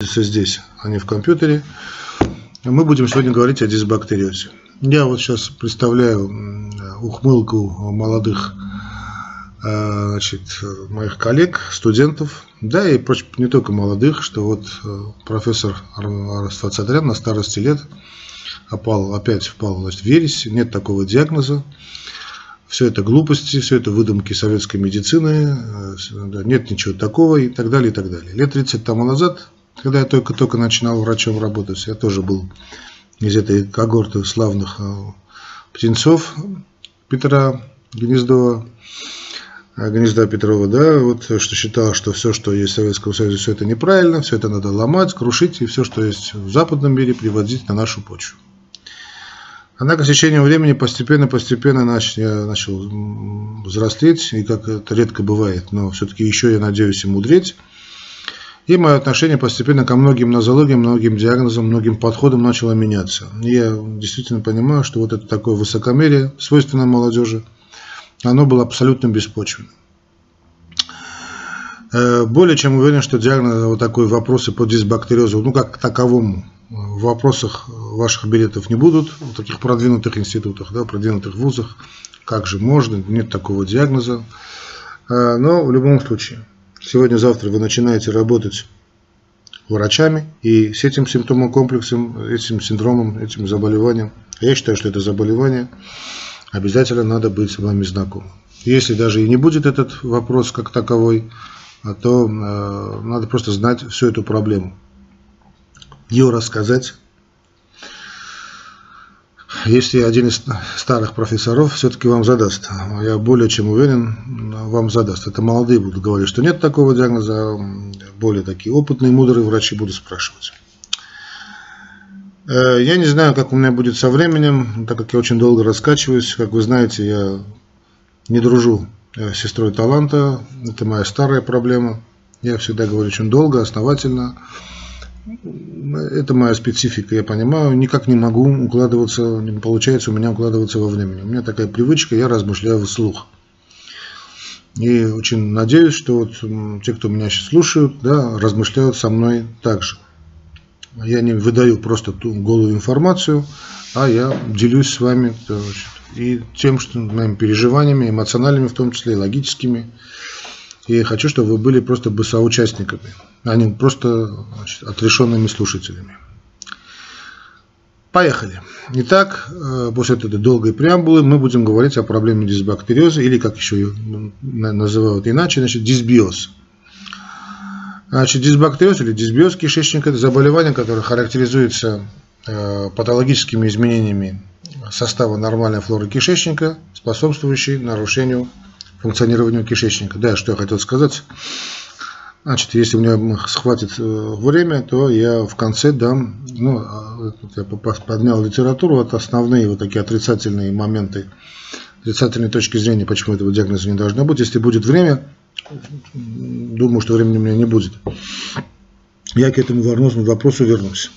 здесь, а не в компьютере. Мы будем сегодня говорить о дисбактериозе. Я вот сейчас представляю ухмылку молодых э, значит, моих коллег, студентов, да и не только молодых, что вот э, профессор Расфацадрян на старости лет опал, опять впал значит, в ересь, нет такого диагноза. Все это глупости, все это выдумки советской медицины, э, нет ничего такого и так далее, и так далее. Лет 30 тому назад когда я только-только начинал врачом работать, я тоже был из этой когорты славных э, птенцов Петра Гнездова, э, Гнезда Петрова, да, вот что считал, что все, что есть в Советском Союзе, все это неправильно, все это надо ломать, крушить, и все, что есть в западном мире, приводить на нашу почву. Однако с течением времени постепенно-постепенно начал, я начал взрослеть, и как это редко бывает, но все-таки еще я надеюсь и мудреть, и мое отношение постепенно ко многим нозологиям, многим диагнозам, многим подходам начало меняться. Я действительно понимаю, что вот это такое высокомерие, свойственное молодежи, оно было абсолютно беспочвенным. Э, более чем уверен, что диагноз вот такой вопросы по дисбактериозу, ну как таковому, в вопросах ваших билетов не будут, в таких продвинутых институтах, да, продвинутых вузах, как же можно, нет такого диагноза. Э, но в любом случае, сегодня-завтра вы начинаете работать врачами, и с этим симптомом комплексом, этим синдромом, этим заболеванием, я считаю, что это заболевание, обязательно надо быть с вами знакомым. Если даже и не будет этот вопрос как таковой, а то э, надо просто знать всю эту проблему. Ее рассказать, если один из старых профессоров все-таки вам задаст, я более чем уверен, вам задаст. Это молодые будут говорить, что нет такого диагноза, более такие опытные, мудрые врачи будут спрашивать. Э, я не знаю, как у меня будет со временем, так как я очень долго раскачиваюсь. Как вы знаете, я не дружу с сестрой таланта, это моя старая проблема. Я всегда говорю очень долго, основательно это моя специфика, я понимаю, никак не могу укладываться, не получается у меня укладываться во времени. У меня такая привычка, я размышляю вслух. И очень надеюсь, что вот те, кто меня сейчас слушают, да, размышляют со мной так же. Я не выдаю просто ту голую информацию, а я делюсь с вами значит, и тем, что моими переживаниями, эмоциональными в том числе, и логическими. И хочу, чтобы вы были просто бы соучастниками, а не просто значит, отрешенными слушателями. Поехали. Итак, э, после этой долгой преамбулы мы будем говорить о проблеме дисбактериоза, или как еще ее называют иначе, значит, дисбиоз. Значит, дисбактериоз или дисбиоз кишечника – это заболевание, которое характеризуется э, патологическими изменениями состава нормальной флоры кишечника, способствующей нарушению функционированию кишечника. Да, что я хотел сказать. Значит, если у меня схватит э, время, то я в конце дам, ну, а, я поднял литературу, вот основные вот такие отрицательные моменты, отрицательные точки зрения, почему этого диагноза не должно быть. Если будет время, думаю, что времени у меня не будет. Я к этому вопросу, вопросу вернусь.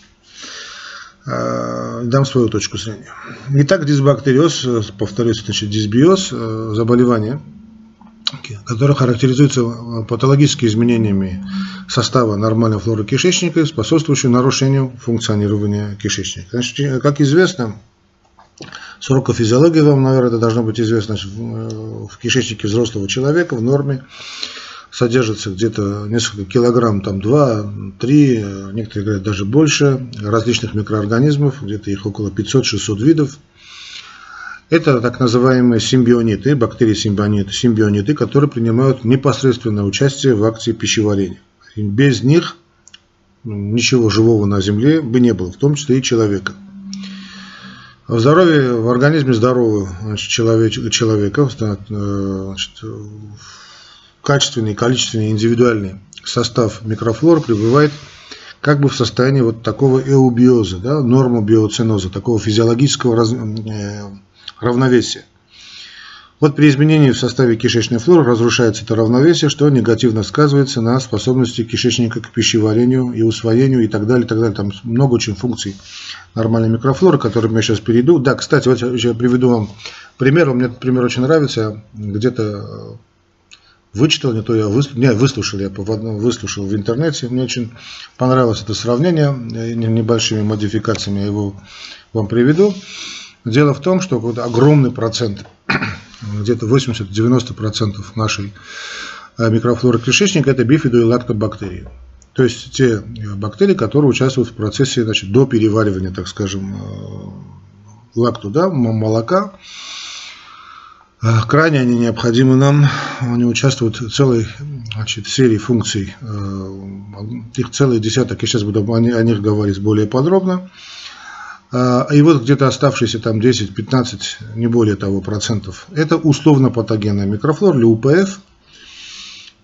А, дам свою точку зрения. Итак, дисбактериоз, э, повторюсь, значит, дисбиоз, э, заболевание – которая характеризуется э, патологическими изменениями состава нормальной флоры кишечника, способствующими нарушению функционирования кишечника. Значит, э, как известно, с уроков физиологии вам, наверное, это должно быть известно, в э, кишечнике взрослого человека в норме содержится где-то несколько килограмм, там 2-3, некоторые говорят даже больше, различных микроорганизмов, где-то их около 500-600 видов. Это так называемые симбиониты, бактерии-симбиониты, симбиониты, которые принимают непосредственное участие в акции пищеварения. Без них ничего живого на Земле бы не было, в том числе и человека. В здоровье, в организме здорового значит, человека, человека значит, качественный, количественный, индивидуальный состав микрофлоры пребывает как бы в состоянии вот такого эубиоза, да, нормобиоциноза, такого физиологического раз, э, равновесие. Вот при изменении в составе кишечной флоры разрушается это равновесие, что негативно сказывается на способности кишечника к пищеварению и усвоению и так далее, так далее. Там много очень функций нормальной микрофлоры, к которым я сейчас перейду. Да, кстати, вот я приведу вам пример. Мне этот пример очень нравится. Где-то вычитал, не то я выслушал, не, выслушал, я выслушал в интернете, мне очень понравилось это сравнение, небольшими модификациями я его вам приведу. Дело в том, что огромный процент, где-то 80-90% нашей э, микрофлоры кишечника это бифидо и лактобактерии. То есть те э, бактерии, которые участвуют в процессе значит, до переваривания, так скажем, э, лакту, да, молока. Крайне они необходимы нам, они участвуют в целой значит, серии функций, их целый десяток, я сейчас буду о них говорить более подробно. А, и вот где-то оставшиеся там 10-15, не более того, процентов, это условно-патогенная микрофлора или УПФ.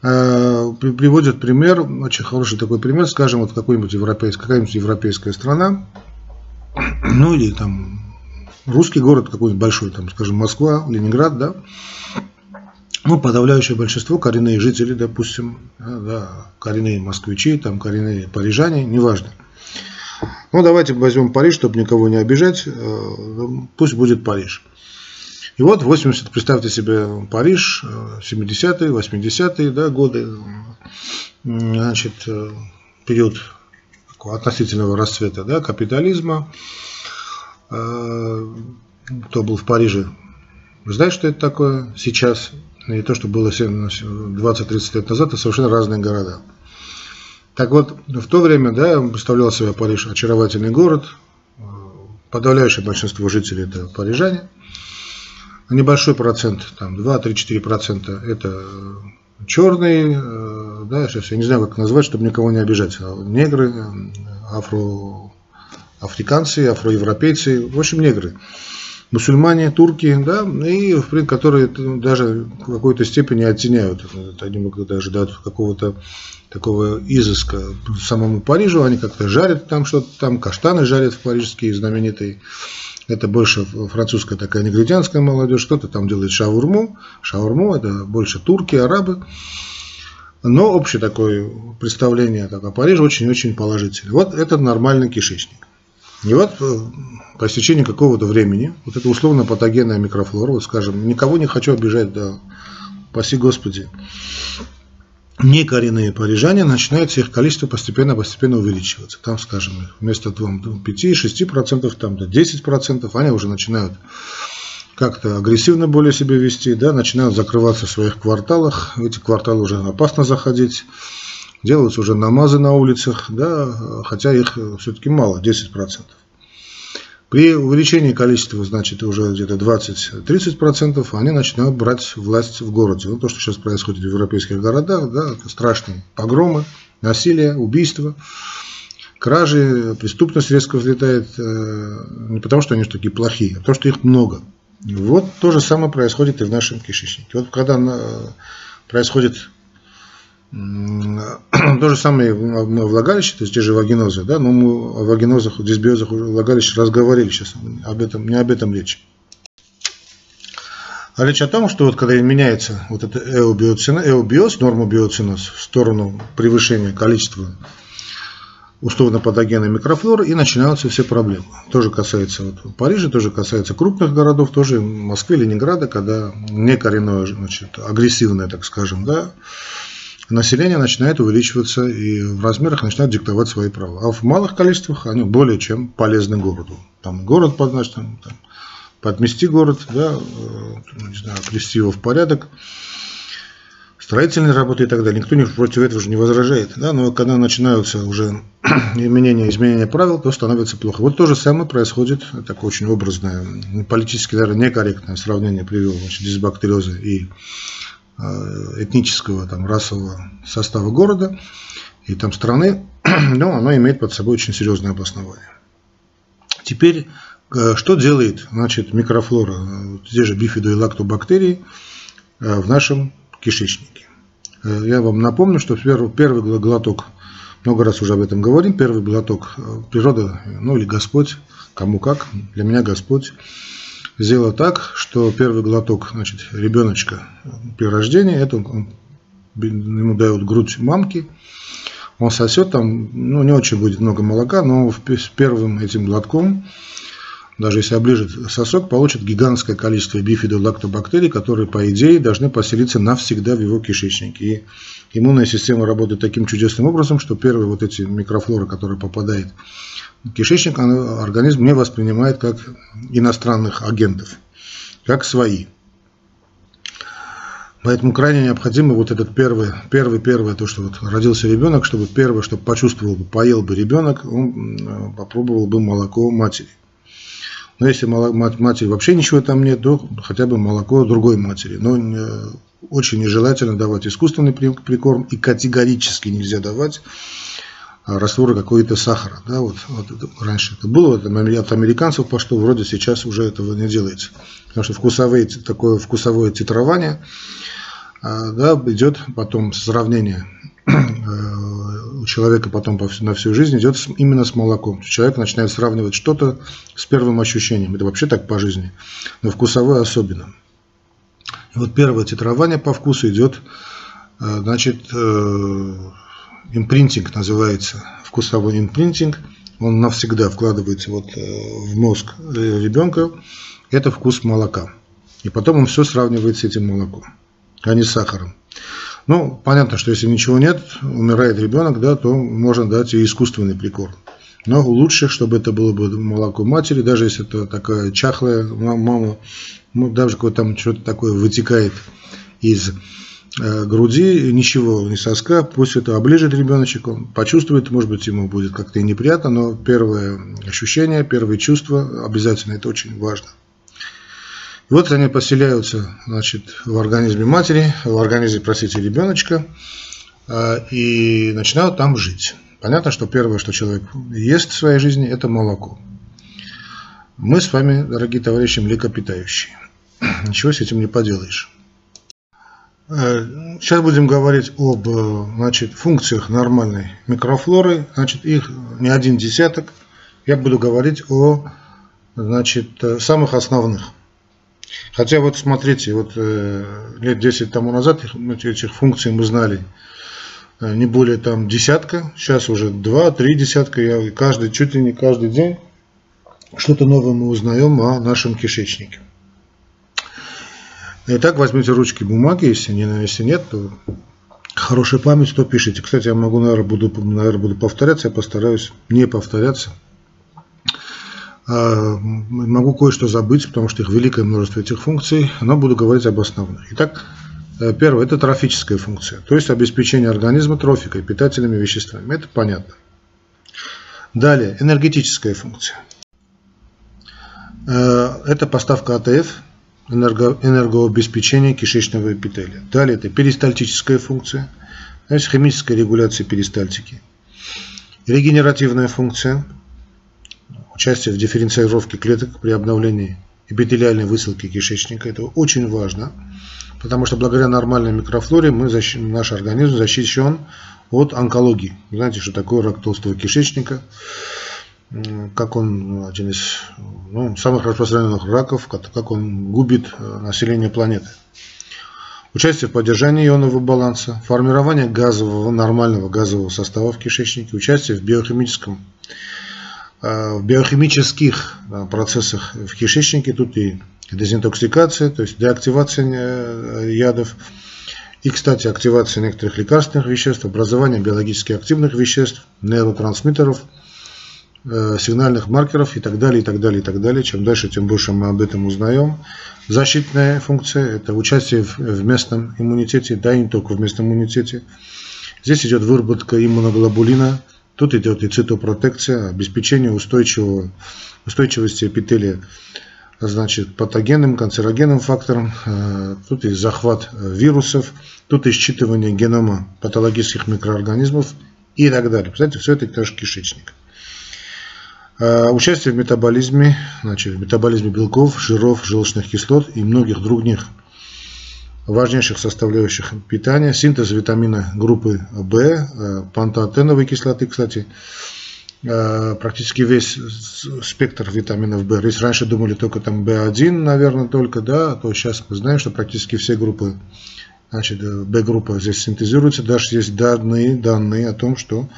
А, приводят пример, очень хороший такой пример, скажем, вот какой-нибудь европейская, какая-нибудь европейская страна, ну или там русский город какой-нибудь большой, там, скажем, Москва, Ленинград, да, ну, подавляющее большинство коренные жители, допустим, да, коренные москвичи, там, коренные парижане, неважно – ну, давайте возьмем Париж, чтобы никого не обижать. Э, пусть будет Париж. И вот 80, представьте себе Париж, 70-е, 80-е да, годы, значит, э, период относительного расцвета да, капитализма. Э, кто был в Париже, знает, что это такое сейчас. И то, что было 20-30 лет назад, это совершенно разные города. Так вот, в то время, да, представлял себя Париж очаровательный город, подавляющее большинство жителей это парижане, небольшой процент, там 2-3-4% это черные, э, да, сейчас я не знаю, как назвать, чтобы никого не обижать, а негры, афро, африканцы, афроевропейцы, в общем, негры мусульмане, турки, да, и, в принципе, которые даже в какой-то степени оттеняют, они могут даже дать какого-то такого изыска. Самому Парижу, они как-то жарят там что-то, там каштаны жарят в парижские знаменитые, это больше французская такая негритянская молодежь, кто-то там делает шаурму, шаурму это больше турки, арабы, но общее такое представление так, о Париже очень-очень положительное. Вот это нормальный кишечник. И вот э, по истечении какого-то времени, вот это условно патогенная микрофлора, вот скажем, никого не хочу обижать, да, спаси Господи, некоренные парижане начинают их количество постепенно-постепенно увеличиваться. Там, скажем, вместо 5-6%, там до 10%, они уже начинают как-то агрессивно более себя вести, да, начинают закрываться в своих кварталах, в эти кварталы уже опасно заходить, делаются уже намазы на улицах, да, хотя их все-таки мало, 10%. При увеличении количества, значит, уже где-то 20-30%, они начинают брать власть в городе. Ну, то, что сейчас происходит в европейских городах, да, это страшные погромы, насилие, убийства, кражи, преступность резко взлетает, э, не потому, что они такие плохие, а потому, что их много. Вот то же самое происходит и в нашем кишечнике. Вот когда происходит то же самое влагалище, то есть те же вагинозы, да, но мы о вагинозах, дисбиозах влагалища разговаривали сейчас, об этом, не об этом речь. А речь о том, что вот когда меняется вот это эобиоз, норма биоциноз в сторону превышения количества условно-патогенной микрофлоры и начинаются все проблемы. Тоже касается вот, Парижа, тоже касается крупных городов, тоже Москвы, Ленинграда, когда некоренное, значит, агрессивное, так скажем, да, население начинает увеличиваться и в размерах начинает диктовать свои права. А в малых количествах они более чем полезны городу. Там город значит, там, там, подмести город, да, э, не знаю, привести его в порядок, строительные работы и так далее. Никто против этого же не возражает. Да? Но когда начинаются уже изменения, изменения правил, то становится плохо. Вот то же самое происходит, такое очень образное, политически, наверное, некорректное сравнение привел значит, дисбактериоза и этнического, там, расового состава города и там страны, но оно имеет под собой очень серьезное обоснование. Теперь, э, что делает значит, микрофлора, э, те же бифидо и лактобактерии в нашем кишечнике? Я вам напомню, что первый глоток, много раз уже об этом говорим, первый глоток природа, ну или Господь, кому как, для меня Господь, сделала так, что первый глоток значит, ребеночка при рождении, это он, ему дают грудь мамки, он сосет там, ну не очень будет много молока, но с первым этим глотком даже если оближет сосок, получит гигантское количество бифидолактобактерий, которые, по идее, должны поселиться навсегда в его кишечнике. И иммунная система работает таким чудесным образом, что первые вот эти микрофлоры, которые попадают в кишечник, организм не воспринимает как иностранных агентов, как свои. Поэтому крайне необходимо вот этот первый, первый, первое, то, что вот родился ребенок, чтобы первое, чтобы почувствовал бы, поел бы ребенок, он попробовал бы молоко матери. Но если матери вообще ничего там нет, то хотя бы молоко другой матери. Но э, очень нежелательно давать искусственный прикорм и категорически нельзя давать растворы какой-то сахара. Да, вот, вот раньше это было это от американцев пошло, вроде сейчас уже этого не делается. Потому что вкусовые, такое вкусовое титрование а, да, идет потом сравнение э, человека потом на всю жизнь идет именно с молоком. Человек начинает сравнивать что-то с первым ощущением. Это вообще так по жизни, но вкусовое особенно. И вот первое титрование по вкусу идет, э, значит, э, импринтинг называется, вкусовой импринтинг. Он навсегда вкладывается вот в мозг ребенка. Это вкус молока. И потом он все сравнивает с этим молоком а не с сахаром. Ну, понятно, что если ничего нет, умирает ребенок, да, то можно дать и искусственный прикорм. Но лучше, чтобы это было бы молоко матери, даже если это такая чахлая мама, ну, даже когда там что-то такое вытекает из э, груди, ничего, не соска, пусть это оближет ребеночек, он почувствует, может быть, ему будет как-то и неприятно, но первое ощущение, первые чувства обязательно, это очень важно. И вот они поселяются значит, в организме матери, в организме, простите, ребеночка, а, и начинают там жить. Понятно, что первое, что человек ест в своей жизни, это молоко. Мы с вами, дорогие товарищи, млекопитающие. Ничего с этим не поделаешь. Э, сейчас будем говорить об значит, функциях нормальной микрофлоры. Значит, их не один десяток. Я буду говорить о значит, самых основных. Хотя вот смотрите, вот э, лет 10 тому назад этих функций мы знали э, не более там десятка, сейчас уже два-три десятка, я каждый, чуть ли не каждый день что-то новое мы узнаем о нашем кишечнике. Итак, возьмите ручки бумаги, если, не, если нет, то хорошая память, то пишите. Кстати, я могу, наверное, буду, наверное, буду повторяться, я постараюсь не повторяться. А, могу кое-что забыть, потому что их великое множество этих функций, но буду говорить об основных. Итак, э, первое – это трофическая функция, то есть обеспечение организма трофикой, питательными веществами. Это понятно. Далее, энергетическая функция. Э, это поставка АТФ, энерго, энергообеспечение кишечного эпителия. Далее, это перистальтическая функция, то есть химическая регуляция перистальтики. Регенеративная функция – участие в дифференцировке клеток при обновлении эпителиальной высылки кишечника. Это очень важно, потому что благодаря нормальной микрофлоре мы защ... наш организм защищен от онкологии. Знаете, что такое рак толстого кишечника? Как он один из ну, самых распространенных раков, как он губит э, население планеты. Участие в поддержании ионного баланса, формирование газового, нормального газового состава в кишечнике, участие в биохимическом в биохимических э, процессах в кишечнике, тут и дезинтоксикация, то есть деактивация э, ядов, и, кстати, активация некоторых лекарственных веществ, образование биологически активных веществ, нейротрансмиттеров, сигнальных маркеров и так далее, и так далее, и так далее. Чем дальше, тем больше мы об этом узнаем. Защитная функция – это участие в местном иммунитете, да и не только в местном иммунитете. Здесь идет выработка иммуноглобулина – Тут идет и цитопротекция, обеспечение устойчивого, устойчивости эпителия значит, патогенным, канцерогенным фактором. Э, тут и захват вирусов, тут и считывание генома патологических микроорганизмов и так далее. Представляете, все это тоже кишечник. Э, участие в метаболизме, значит, в метаболизме белков, жиров, желчных кислот и многих других важнейших составляющих питания, синтез витамина группы В, э, пантоатеновой кислоты, кстати, э, практически весь спектр витаминов В. Если раньше думали только там В1, наверное, только, да, то сейчас мы знаем, что практически все группы значит, B-группа здесь синтезируется, даже есть данные, данные о том, что,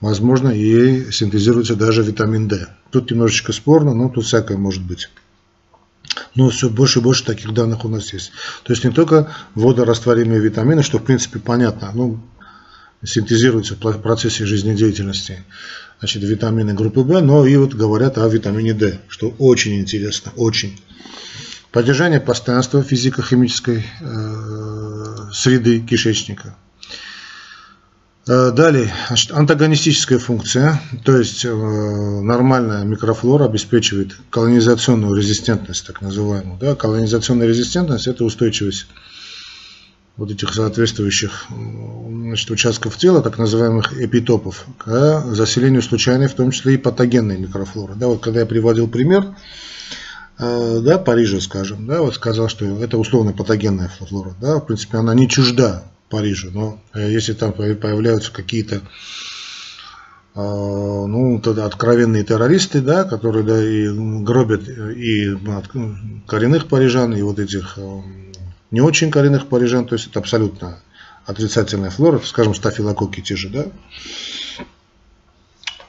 возможно, и синтезируется даже витамин D. Тут немножечко спорно, но тут всякое может быть. Но все больше и больше таких данных у нас есть. То есть не только водорастворимые витамины, что в принципе понятно, ну, синтезируются в процессе жизнедеятельности значит, витамины группы В, но и вот говорят о витамине D, что очень интересно, очень. Поддержание постоянства физико-химической э, среды кишечника. Э, далее, антагонистическая функция, то есть э, нормальная микрофлора обеспечивает колонизационную резистентность, так называемую. Да? Колонизационная резистентность – это устойчивость вот этих соответствующих значит, участков тела, так называемых эпитопов, к заселению случайной, в том числе и патогенной микрофлоры. Да, вот когда я приводил пример, э, да, Парижа, скажем, да, вот сказал, что это условно патогенная флора, да, в принципе, она не чужда Парижу, но э, если там появляются какие-то э, ну, тогда откровенные террористы, да, которые да, и гробят и коренных парижан, и вот этих не очень коренных парижан, то есть это абсолютно отрицательная флора, скажем, стафилококки те же, да.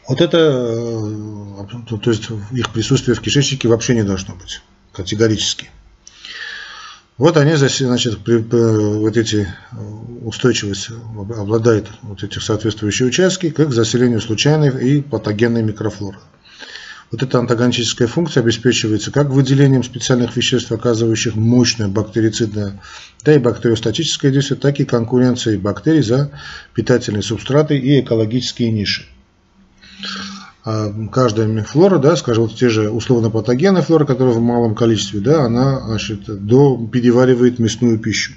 Вот это, э, то есть их присутствие в кишечнике вообще не должно быть, категорически. Вот они, значит, вот эти э, устойчивость обладает вот этих соответствующие участки, как заселению случайной и патогенной микрофлоры. Вот эта антагоническая функция обеспечивается как выделением специальных веществ, оказывающих мощное бактерицидное, да и бактериостатическое действие, так и конкуренцией бактерий за питательные субстраты и экологические ниши. А каждая флора, да, скажем, вот те же условно-патогенные флоры, которые в малом количестве, да, она значит, до, переваривает мясную пищу.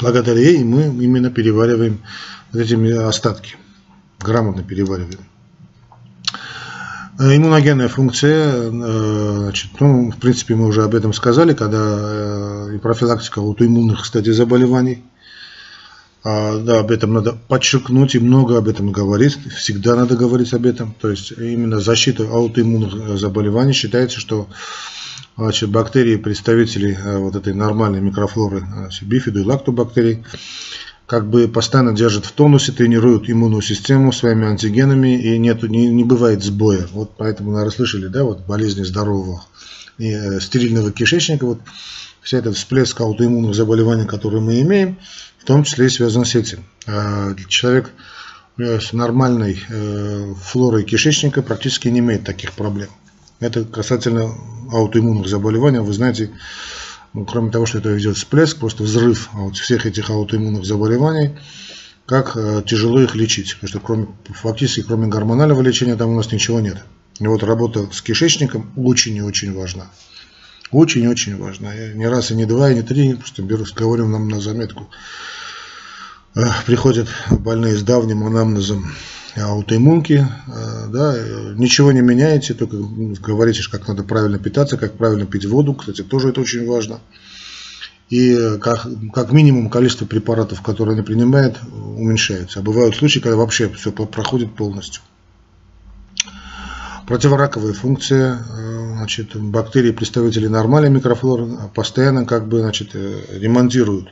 Благодаря ей мы именно перевариваем вот эти остатки, грамотно перевариваем. Э, иммуногенная функция, э, значит, ну, в принципе, мы уже об этом сказали, когда э, и профилактика аутоиммунных, кстати, заболеваний. А, да, об этом надо подчеркнуть и много об этом говорить. Всегда надо говорить об этом. То есть именно защита аутоиммунных заболеваний считается, что значит, бактерии, представители вот этой нормальной микрофлоры, значит, бифиду и лактобактерий, как бы постоянно держат в тонусе, тренируют иммунную систему своими антигенами, и нет, не, не бывает сбоя. Вот поэтому, наверное, слышали, да, вот болезни здорового и э, стерильного кишечника, вот вся этот всплеск аутоиммунных заболеваний, которые мы имеем, в том числе и связан с этим. А человек э, с нормальной э, флорой кишечника практически не имеет таких проблем. Это касательно аутоиммунных заболеваний. Вы знаете, ну, кроме того, что это идет всплеск, просто взрыв всех этих аутоиммунных заболеваний, как э, тяжело их лечить. Потому что кроме, фактически кроме гормонального лечения там у нас ничего нет. И вот работа с кишечником очень и очень важна. Очень-очень важна. Я не раз, и не два, и не три, просто беру, говорю нам на заметку. Э, приходят больные с давним анамнезом аутоиммунки, э, да, ничего не меняете, только говорите, как надо правильно питаться, как правильно пить воду, кстати, тоже это очень важно. И как, как минимум количество препаратов, которые они принимают, уменьшается. А бывают случаи, когда вообще все проходит полностью. Противораковая функция, э, значит, бактерии, представители нормальной микрофлоры, постоянно как бы, значит, э, ремонтируют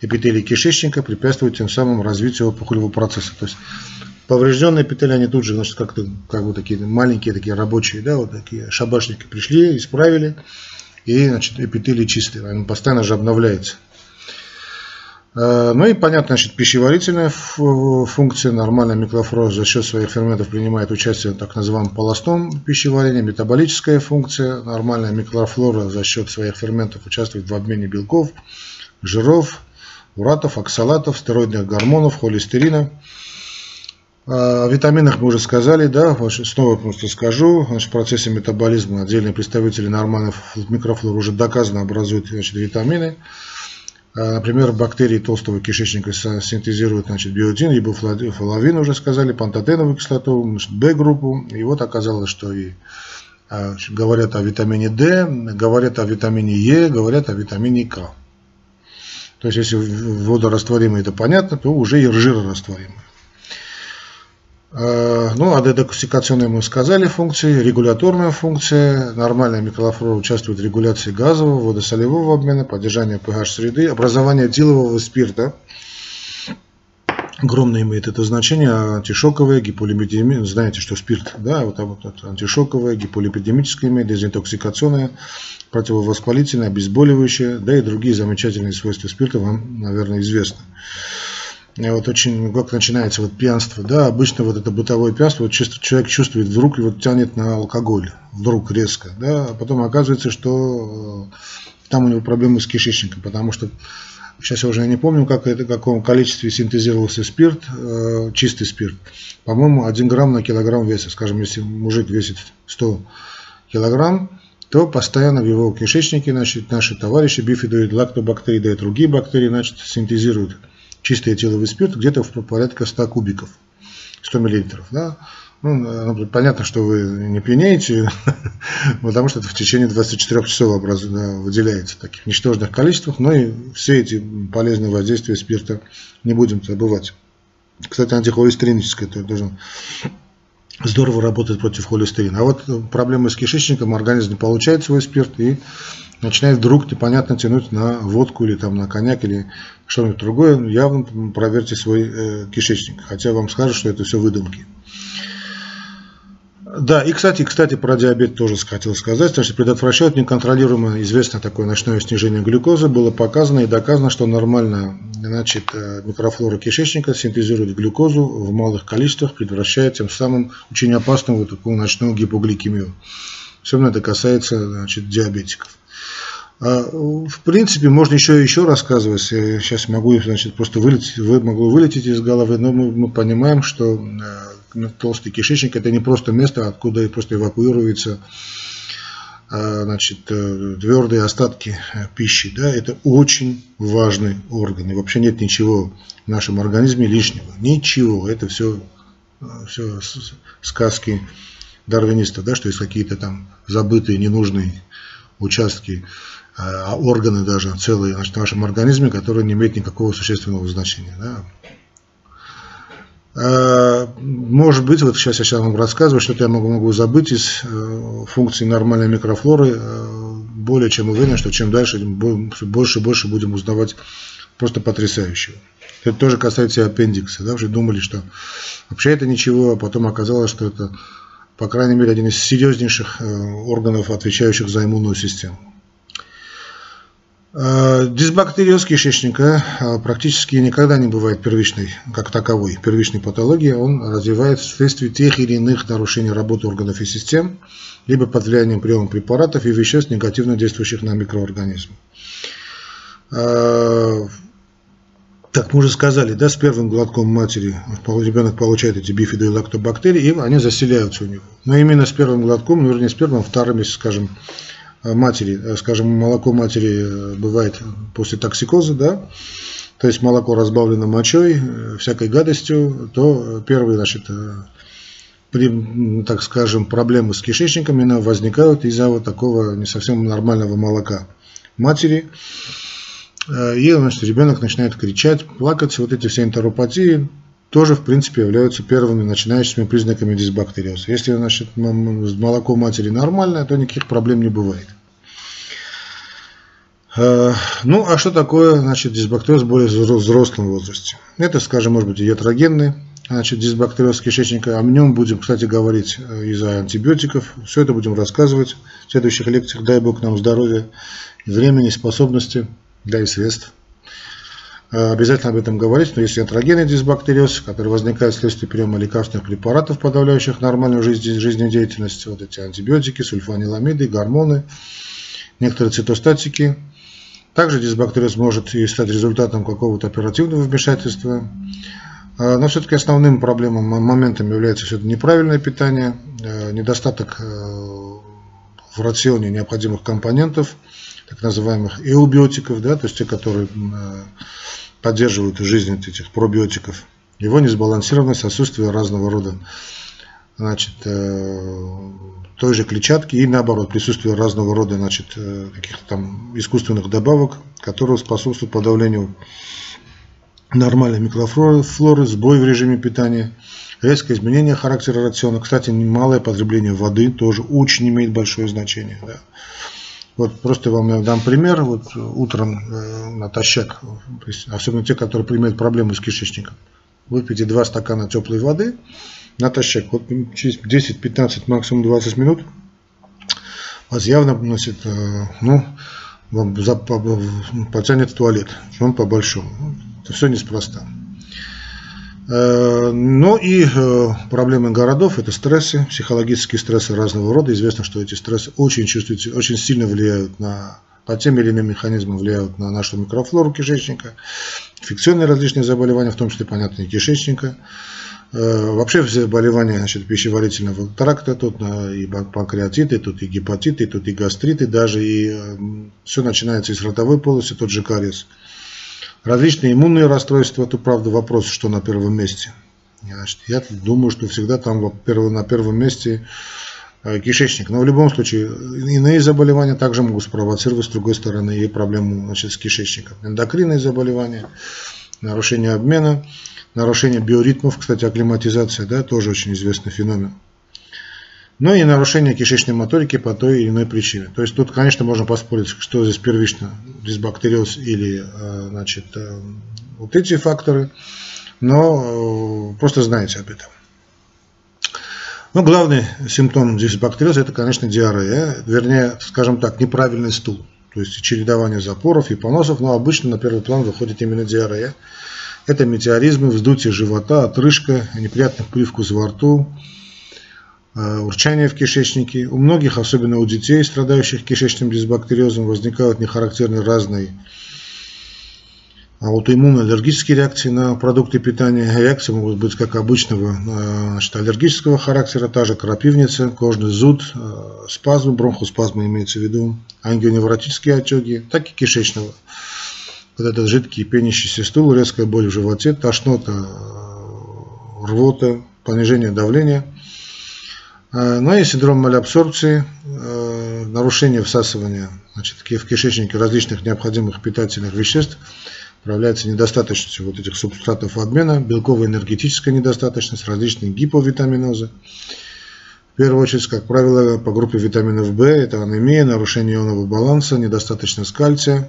эпителий кишечника, препятствуют тем самым развитию опухолевого процесса. То есть поврежденные эпители, они тут же, значит, как-то, как бы такие маленькие, такие рабочие, да, вот такие шабашники пришли, исправили, и, значит, эпители чистые, он постоянно же обновляется. А, ну и понятно, значит, пищеварительная функция, нормальная микрофлора за счет своих ферментов принимает участие в так называемом полостном пищеварении, метаболическая функция, нормальная микрофлора за счет своих ферментов участвует в обмене белков, жиров, уратов, оксалатов, стероидных гормонов, холестерина. О витаминах мы уже сказали, да, снова просто скажу, значит, в процессе метаболизма отдельные представители нормальных микрофлор уже доказано образуют значит, витамины. А, например, бактерии толстого кишечника синтезируют значит, биотин, рибофлавин, уже сказали, пантотеновую кислоту, B-группу. И вот оказалось, что и а, говорят о витамине D, говорят о витамине Е, говорят о витамине К. То есть, если водорастворимые, это понятно, то уже и жирорастворимые. Э, ну, а дедоксикационные мы сказали функции, регуляторная функция, нормальная микрофлора участвует в регуляции газового, водосолевого обмена, поддержания pH среды, образование дилового спирта. Огромное имеет это значение, антишоковое, гиполипидемия, знаете, что спирт, да, вот, вот, вот антишоковое, гиполипидемическое имеет, дезинтоксикационное, противовоспалительное, обезболивающее, да и другие замечательные свойства спирта вам, наверное, известны вот очень, как начинается вот пьянство, да, обычно вот это бытовое пьянство, вот чувствует, человек чувствует вдруг и вот тянет на алкоголь, вдруг резко, да, а потом оказывается, что э, там у него проблемы с кишечником, потому что сейчас я уже не помню, как это, в каком количестве синтезировался спирт, э, чистый спирт, по-моему, 1 грамм на килограмм веса, скажем, если мужик весит 100 килограмм, то постоянно в его кишечнике, значит, наши товарищи бифидоид, лактобактерии, да и другие бактерии, значит, синтезируют чистый этиловый спирт где-то в порядка 100 кубиков, 100 миллилитров. Да? Ну, ну, понятно, что вы не пьянеете, потому что это в течение 24 часов образ... выделяется в таких ничтожных количествах, но и все эти полезные воздействия спирта не будем забывать. Кстати, антихолестериническое тоже здорово работает против холестерина. А вот проблемы с кишечником, организм не получает свой спирт и начинает вдруг непонятно тянуть на водку или там на коньяк или что-нибудь другое, явно проверьте свой э, кишечник. Хотя вам скажут, что это все выдумки. Да, и, кстати, кстати, про диабет тоже хотел сказать. Значит, предотвращают неконтролируемое, известное такое ночное снижение глюкозы. Было показано и доказано, что нормально значит, э, микрофлора кишечника синтезирует глюкозу в малых количествах, предотвращая тем самым очень опасную вот такую ночную гипогликемию. Особенно это касается значит, диабетиков. А, в принципе, можно еще еще рассказывать. Сейчас могу значит, просто вылететь, могу вылететь из головы, но мы, мы понимаем, что э, толстый кишечник это не просто место, откуда просто эвакуируются а, значит, э, твердые остатки э, пищи. Да, это очень важный орган. И вообще нет ничего в нашем организме лишнего. Ничего. Это все, все сказки дарвинистов, да, что есть какие-то там забытые, ненужные участки органы даже целые значит, в нашем организме, которые не имеют никакого существенного значения. Да. А, может быть, вот сейчас я сейчас вам рассказываю, что-то я могу, могу забыть из э, функций нормальной микрофлоры. Э, более чем уверен, что чем дальше, больше и больше будем узнавать просто потрясающего. Это тоже касается и аппендикса. Да? Уже думали, что вообще это ничего, а потом оказалось, что это, по крайней мере, один из серьезнейших э, органов, отвечающих за иммунную систему. Э, дисбактериоз кишечника э, практически никогда не бывает первичной, как таковой, первичной патологии. Он развивается вследствие тех или иных нарушений работы органов и систем, либо под влиянием приема препаратов и веществ, негативно действующих на микроорганизм. Э, так, мы уже сказали, да, с первым глотком матери ребенок получает эти бифидо и лактобактерии, и они заселяются у него. Но именно с первым глотком, ну, вернее, с первым, вторым, если скажем, матери, э, скажем, молоко матери э, бывает после токсикоза, да, то есть молоко разбавлено мочой, всякой гадостью, то первые, значит, при, так скажем, проблемы с кишечником именно возникают из-за вот такого не совсем нормального молока матери. И значит, ребенок начинает кричать, плакать. Вот эти все энтеропатии тоже, в принципе, являются первыми начинающими признаками дисбактериоза. Если значит, молоко матери нормальное, то никаких проблем не бывает. Э, ну, а что такое значит, дисбактериоз в более взрослом возрасте? Это, скажем, может быть, ятрогенный значит, дисбактериоз кишечника. О нем будем, кстати, говорить э, из-за антибиотиков. Все это будем рассказывать в следующих лекциях. Дай Бог нам здоровья, времени, способности, да и средств. Э, обязательно об этом говорить, но если атрогенный дисбактериоз, который возникает вследствие приема лекарственных препаратов, подавляющих нормальную жизнедеятельность, вот эти антибиотики, сульфаниламиды, гормоны, некоторые цитостатики. Также дисбактериоз может и стать результатом какого-то оперативного вмешательства. Э, но все-таки основным проблемом, моментом является все неправильное питание, э, недостаток в рационе необходимых компонентов, так называемых эубиотиков, да, то есть те, которые поддерживают жизнь этих пробиотиков. Его несбалансированность, отсутствие разного рода значит, э, той же клетчатки и наоборот присутствие разного рода значит, э, каких-то там искусственных добавок, которые способствуют подавлению нормальной микрофлоры, сбой в режиме питания, резкое изменение характера рациона. Кстати, малое потребление воды тоже очень имеет большое значение. Да. Вот просто вам дам пример. Вот утром э, натощак, особенно те, которые имеют проблемы с кишечником, выпейте 2 стакана теплой воды натощак. Вот через 10-15, максимум 20 минут вас явно значит, э, ну, вам потянет в туалет, вам по-большому. Это все неспроста. Э, ну и э, проблемы городов – это стрессы, психологические стрессы разного рода. Известно, что эти стрессы очень чувствуются, очень сильно влияют на, по тем или иным механизмам влияют на нашу микрофлору кишечника, инфекционные различные заболевания, в том числе, понятно, и кишечника. Э, вообще все заболевания значит, пищеварительного тракта, тут и панкреатиты, тут и гепатиты, тут и гастриты, даже и все начинается из ротовой полости, тот же кариес. Различные иммунные расстройства, это правда вопрос, что на первом месте. Значит, я думаю, что всегда там на первом месте э, кишечник. Но в любом случае, иные заболевания также могут спровоцировать, с другой стороны, и проблему значит, с кишечником. Эндокринные заболевания, нарушение обмена, нарушение биоритмов, кстати, акклиматизация, да, тоже очень известный феномен. Ну и нарушение кишечной моторики по той или иной причине. То есть тут, конечно, можно поспорить, что здесь первично, дисбактериоз или э, значит, э, вот эти факторы, но э, просто знаете об этом. Но главный симптом дисбактериоза это, конечно, диарея, вернее, скажем так, неправильный стул. То есть чередование запоров и поносов, но обычно на первый план выходит именно диарея. Это метеоризмы, вздутие живота, отрыжка, неприятный привкус во рту, урчание в кишечнике. У многих, особенно у детей, страдающих кишечным дисбактериозом, возникают нехарактерные разные аутоиммунно-аллергические реакции на продукты питания. Реакции могут быть как обычного э, значит, аллергического характера, та же крапивница, кожный зуд, э, спазмы, бронхоспазмы имеется в виду, ангионевротические отеки, так и кишечного. Вот этот жидкий пенящийся стул, резкая боль в животе, тошнота, рвота, понижение давления – Э, но ну и синдром малябсорбции, э, нарушение всасывания значит, в кишечнике различных необходимых питательных веществ, проявляется недостаточностью вот этих субстратов обмена, белковая энергетическая недостаточность, различные гиповитаминозы. В первую очередь, как правило, по группе витаминов В это анемия, нарушение ионного баланса, недостаточность кальция,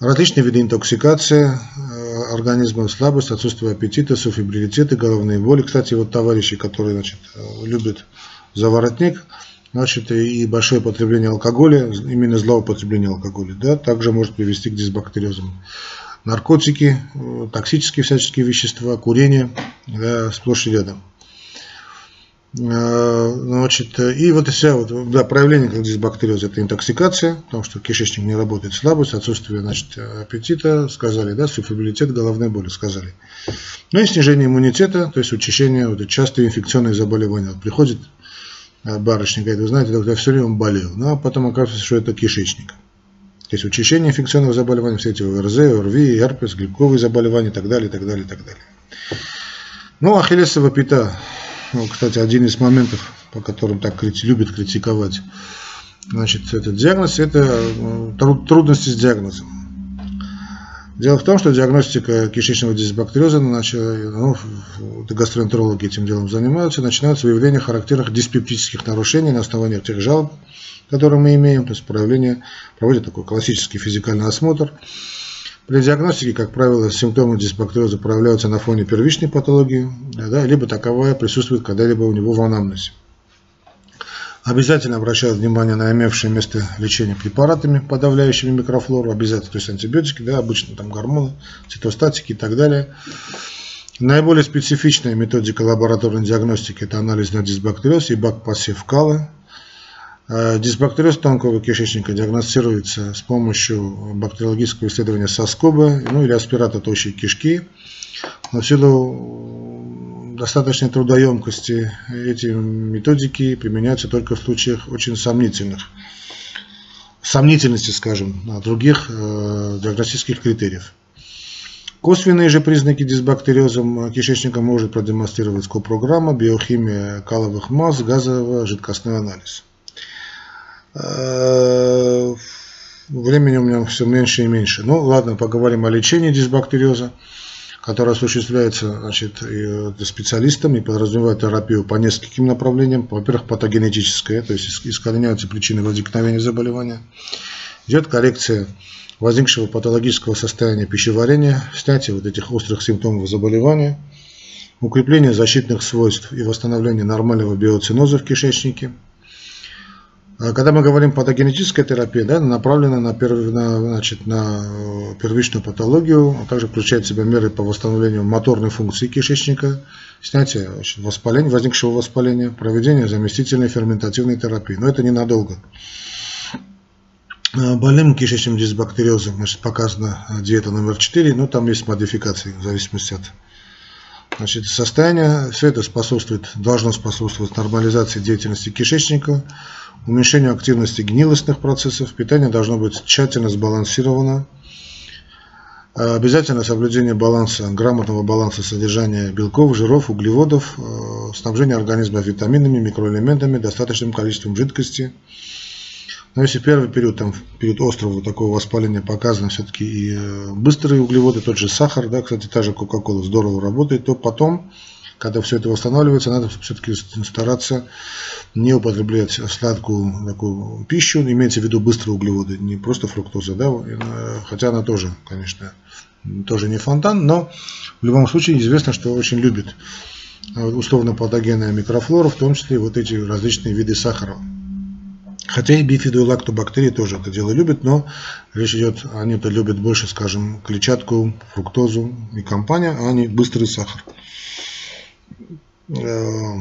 различные виды интоксикации, э, организма слабость, отсутствие аппетита, суфибрилитеты, головные боли. Кстати, вот товарищи, которые значит, любят заворотник, значит, и большое потребление алкоголя, именно злоупотребление алкоголя, да, также может привести к дисбактериозам. Наркотики, токсические всяческие вещества, курение, да, сплошь и рядом. Э, значит, и вот вся вот, да, проявление как дисбактериоза это интоксикация, потому что кишечник не работает, слабость, отсутствие значит, аппетита, сказали, да, суфибилитет, головные боли, сказали. Ну и снижение иммунитета, то есть учащение, вот, частые инфекционные заболевания. Вот приходит э, барышня, говорит, вы знаете, доктор, я все время болел, ну а потом оказывается, что это кишечник. То есть учащение инфекционных заболеваний, все эти ОРЗ, ОРВИ, герпес, глюковые заболевания и так далее, и так далее, и так далее. Ну, ахиллесова пята ну, кстати, один из моментов, по которым так любят критиковать значит, этот диагноз, это э, трудности с диагнозом. Дело в том, что диагностика кишечного дисбактериоза, ну, гастроэнтерологи этим делом занимаются, начинают с выявления характерных диспептических нарушений на основании тех жалоб, которые мы имеем, то есть проявление, проводят такой классический физикальный осмотр, при диагностике, как правило, симптомы дисбактериоза проявляются на фоне первичной патологии, да, либо таковая присутствует когда-либо у него в анамнезе. Обязательно обращают внимание на имевшее место лечение препаратами, подавляющими микрофлору, обязательно, то есть антибиотики, да, обычно там гормоны, цитостатики и так далее. Наиболее специфичная методика лабораторной диагностики – это анализ на дисбактериоз и бак-пассив кала, Э, дисбактериоз тонкого кишечника диагностируется с помощью бактериологического исследования соскоба ну, или аспирата тощей кишки. Но в силу достаточной трудоемкости эти методики применяются только в случаях очень сомнительных, сомнительности, скажем, других э, диагностических критериев. Косвенные же признаки дисбактериоза кишечника может продемонстрировать скопрограмма, биохимия каловых масс, газовый жидкостной анализ. Э, времени у меня все меньше и меньше. Ну ладно, поговорим о лечении дисбактериоза, которое осуществляется значит, специалистами и подразумевает терапию по нескольким направлениям. Во-первых, патогенетическая, то есть искореняются причины возникновения заболевания. Идет коррекция возникшего патологического состояния пищеварения, снятие вот этих острых симптомов заболевания, укрепление защитных свойств и восстановление нормального биоциноза в кишечнике. А когда мы говорим патогенетическая терапия, да, направлена на, перв, на, значит, на э, первичную патологию, а также включает в себя меры по восстановлению моторной функции кишечника, снятие воспаления, возникшего воспаления, проведение заместительной ферментативной терапии. Но это ненадолго. Э, больным кишечным дисбактериозом значит, показана э, диета номер 4, но там есть модификации в зависимости от значит, состояния. Все это способствует, должно способствовать нормализации деятельности кишечника, уменьшению активности гнилостных процессов. Питание должно быть тщательно сбалансировано. Э, обязательно соблюдение баланса, грамотного баланса содержания белков, жиров, углеводов, снабжение организма витаминами, микроэлементами, достаточным количеством жидкости – но если первый период, там, период острого такого воспаления показано все-таки и э, быстрые углеводы, тот же сахар, да, кстати, та же Кока-Кола здорово работает, то потом, когда все это восстанавливается, надо все-таки стараться не употреблять сладкую такую пищу, имеется в виду быстрые углеводы, не просто фруктоза, да, э, хотя она тоже, конечно, тоже не фонтан, но в любом случае известно, что очень любит э, условно патогенная микрофлора, в том числе вот эти различные виды сахара. Хотя и бифиду и лактобактерии тоже это дело любят, но речь идет, они это любят больше, скажем, клетчатку, фруктозу и компания, а не быстрый сахар. Э,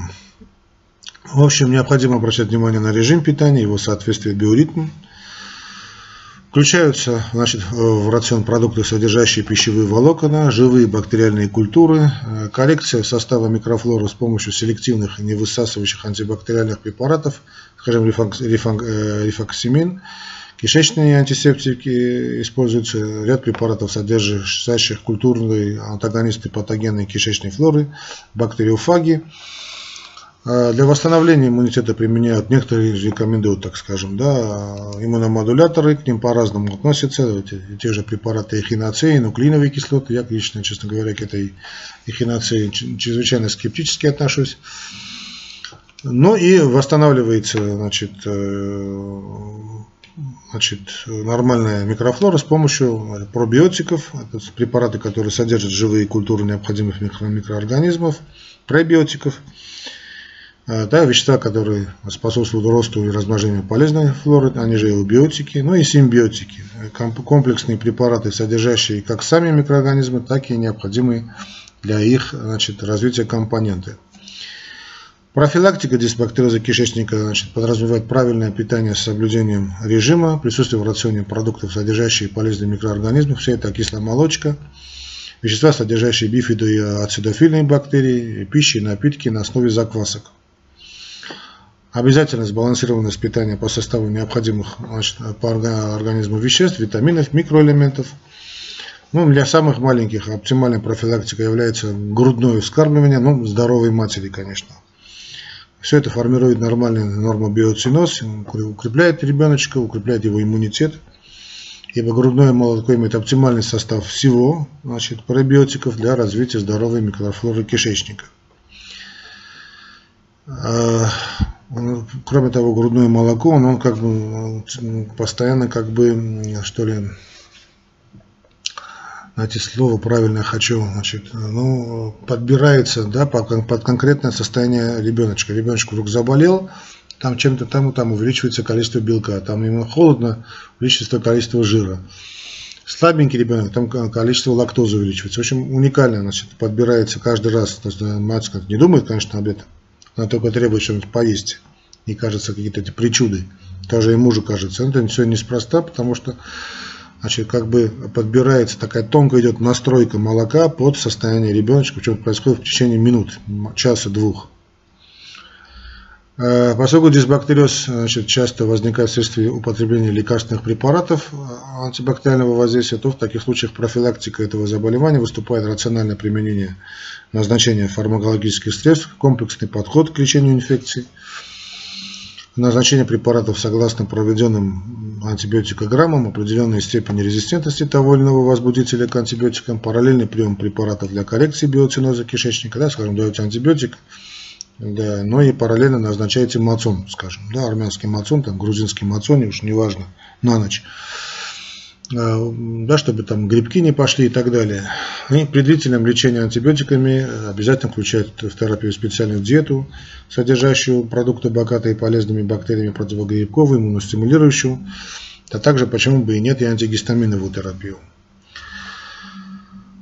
в общем, необходимо обращать внимание на режим питания, его соответствие биоритму. Включаются значит, в рацион продукты, содержащие пищевые волокна, живые бактериальные культуры, э, коррекция состава микрофлоры с помощью селективных невысасывающих антибактериальных препаратов – скажем, рифоксимин, э, кишечные антисептики используются, ряд препаратов, содержащих культурные антагонисты патогенной кишечной флоры, бактериофаги. А для восстановления иммунитета применяют, некоторые рекомендуют, так скажем, да, иммуномодуляторы, к ним по-разному относятся, те, те же препараты эхиноцеи, нуклеиновые кислоты. Я лично, честно говоря, к этой эхиноцеи чрезвычайно скептически отношусь. Ну и восстанавливается значит, э, значит, нормальная микрофлора с помощью пробиотиков, это препараты, которые содержат живые культуры необходимых микро микроорганизмов, пребиотиков, э, да, вещества, которые способствуют росту и размножению полезной флоры, они же эубиотики, ну и симбиотики, комплексные препараты, содержащие как сами микроорганизмы, так и необходимые для их значит, развития компоненты. Профилактика дисбактериоза кишечника значит, подразумевает правильное питание с соблюдением режима, присутствие в рационе продуктов, содержащие полезные микроорганизмы, все это кисломолочка, вещества, содержащие бифиду и ацидофильные бактерии, пищи и напитки на основе заквасок. Обязательно сбалансированность питания по составу необходимых значит, по организму веществ, витаминов, микроэлементов. Ну, для самых маленьких оптимальной профилактикой является грудное вскармливание, ну, здоровой матери, конечно. Все это формирует нормальную норму биоциноз, укрепляет ребеночка, укрепляет его иммунитет. Ибо грудное молоко имеет оптимальный состав всего значит, пробиотиков для развития здоровой микрофлоры кишечника. Кроме того, грудное молоко, он как бы постоянно как бы, что ли, знаете, слово правильно хочу, значит, ну, подбирается, да, под, конкретное состояние ребеночка. Ребеночек вдруг заболел, там чем-то там, там увеличивается количество белка, там ему холодно, увеличивается количество жира. Слабенький ребенок, там количество лактозы увеличивается. В общем, уникально, значит, подбирается каждый раз. То есть, мать не думает, конечно, об этом, она только требует что-нибудь поесть. И кажется, какие-то эти причуды. Тоже и мужу кажется. Это все неспроста, потому что значит, как бы подбирается такая тонкая идет настройка молока под состояние ребеночка, причем происходит в течение минут, часа-двух. Э, поскольку дисбактериоз значит, часто возникает вследствие употребления лекарственных препаратов э, антибактериального воздействия, то в таких случаях профилактика этого заболевания выступает рациональное применение назначения фармакологических средств, комплексный подход к лечению инфекций – назначение препаратов согласно проведенным антибиотикограммам определенной степени резистентности того или иного возбудителя к антибиотикам, параллельный прием препаратов для коррекции биоциноза кишечника, да, скажем, даете антибиотик, да, но и параллельно назначаете мацон, скажем, да, армянский мацон, там, грузинский мацон, уж неважно, на ночь. А, да, чтобы там грибки не пошли и так далее. И при длительном лечении антибиотиками обязательно включать в терапию специальную диету, содержащую продукты, богатые полезными бактериями противогрибковую, иммуностимулирующую, а также, почему бы и нет, и антигистаминовую терапию.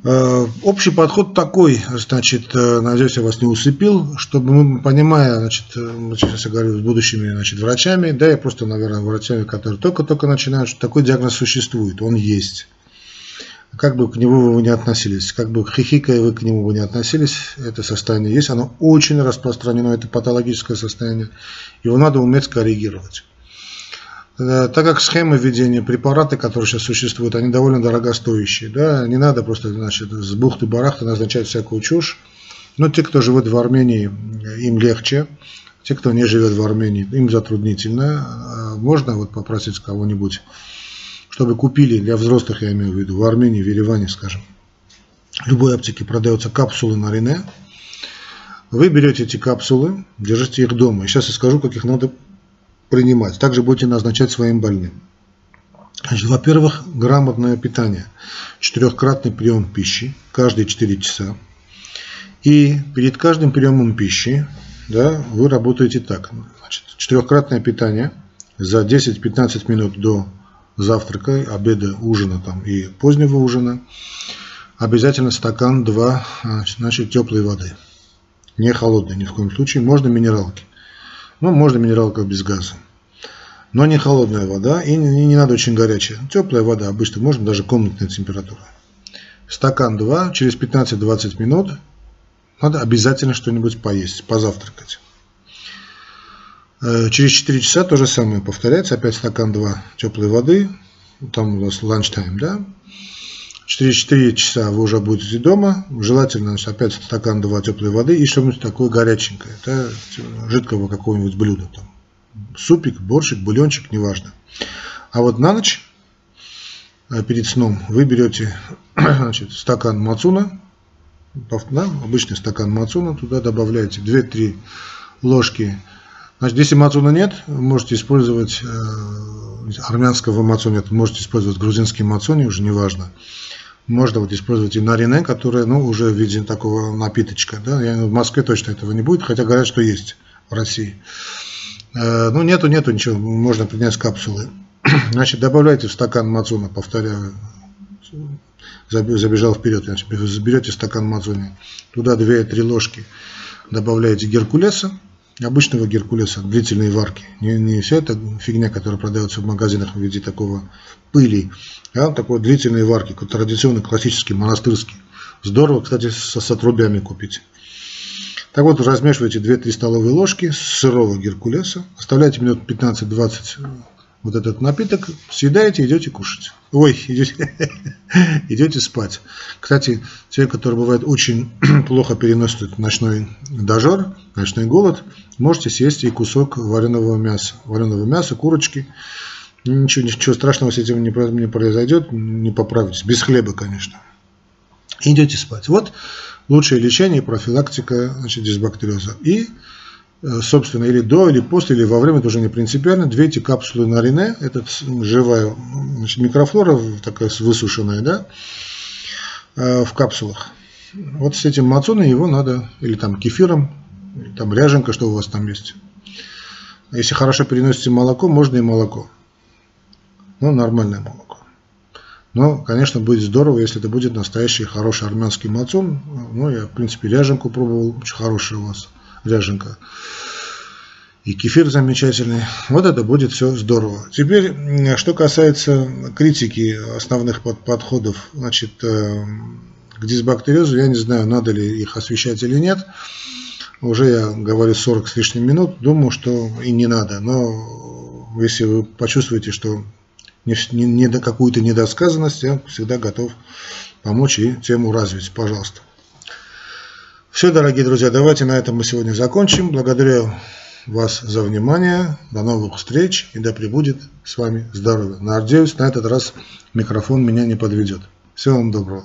Э, общий подход такой, значит, э, надеюсь, я вас не усыпил, чтобы мы, понимая, значит, э, сейчас я говорю с будущими значит, врачами, да, я просто, наверное, врачами, которые только-только начинают, что такой диагноз существует, он есть. Как бы к нему вы не относились, как бы хихикая вы к нему вы не относились, это состояние есть, оно очень распространено, это патологическое состояние, его надо уметь коррегировать. Э, так как схемы введения препараты, которые сейчас существуют, они довольно дорогостоящие. Да? Не надо просто значит, с бухты-барахта назначать всякую чушь. Но те, кто живет в Армении, им легче. Те, кто не живет в Армении, им затруднительно. Э, можно вот попросить кого-нибудь, чтобы купили, для взрослых я имею в виду, в Армении, в Ереване, скажем. В любой аптеке продаются капсулы на Рене. Вы берете эти капсулы, держите их дома. И сейчас я скажу, как их надо принимать. Также будете назначать своим больным. Значит, во-первых, грамотное питание. Четырехкратный прием пищи каждые 4 часа. И перед каждым приемом пищи да, вы работаете так. Значит, четырехкратное питание за 10-15 минут до завтрака, обеда, ужина там, и позднего ужина. Обязательно стакан 2 значит, теплой воды. Не холодной ни в коем случае. Можно минералки. Ну, можно минералка без газа. Но не холодная вода и не, не надо очень горячая. Теплая вода обычно, можно даже комнатная температура. Стакан 2, через 15-20 минут надо обязательно что-нибудь поесть, позавтракать. Э, через 4 часа то же самое повторяется, опять стакан 2 теплой воды, там у нас lunch time, да, Через 4 часа вы уже будете дома. Желательно значит, опять стакан 2 теплой воды и что-нибудь такое горяченькое. Это жидкого какого-нибудь блюда. Там. Супик, борщик, бульончик, неважно. А вот на ночь, э, перед сном, вы берете значит, стакан мацуна, да, обычный стакан мацуна, туда добавляете 2-3 ложки. Значит, если мацуна нет, можете использовать э, армянского мацуна, можете использовать грузинский мацуни, уже неважно. важно можно вот использовать и нарине, которое ну, уже в виде такого напиточка. Да? Я, в Москве точно этого не будет, хотя говорят, что есть в России. Э, ну, нету, нету ничего, можно принять капсулы. Значит, добавляйте в стакан мацуна, повторяю, забежал вперед, значит, заберете стакан мацуни, туда 2-3 ложки добавляете геркулеса, обычного геркулеса, длительной варки. Не, не вся эта фигня, которая продается в магазинах в виде такого пыли, а такой длительной варки, традиционный, классический, монастырский. Здорово, кстати, со, с отрубями купить. Так вот, размешиваете 2-3 столовые ложки сырого геркулеса, оставляете минут 15-20 вот этот напиток, съедаете, идете кушать. Ой, идете, идете спать. Кстати, те, которые бывают очень плохо переносят ночной дожор, ночной голод, можете съесть и кусок вареного мяса. Вареного мяса, курочки. Ничего, ничего страшного с этим не, не произойдет, не поправитесь. Без хлеба, конечно. Идете спать. Вот лучшее лечение и профилактика значит, дисбактериоза. И собственно, или до, или после, или во время, это уже не принципиально. Две эти капсулы на Рене, это живая значит, микрофлора, такая высушенная, да, э, в капсулах. Вот с этим мацоной его надо, или там кефиром, или там ряженка, что у вас там есть. Если хорошо переносите молоко, можно и молоко. Ну, нормальное молоко. Но, конечно, будет здорово, если это будет настоящий хороший армянский мацон. Ну, я, в принципе, ряженку пробовал, очень хорошая у вас ряженка. И кефир замечательный. Вот это будет все здорово. Теперь, что касается критики основных подходов значит, э, к дисбактериозу, я не знаю, надо ли их освещать или нет. Уже я говорю 40 с лишним минут, думаю, что и не надо. Но если вы почувствуете, что не, не, не какую-то недосказанность, я всегда готов помочь и тему развить. Пожалуйста. Все, дорогие друзья, давайте на этом мы сегодня закончим. Благодарю вас за внимание. До новых встреч и да пребудет с вами здоровье. Надеюсь, на этот раз микрофон меня не подведет. Всего вам доброго.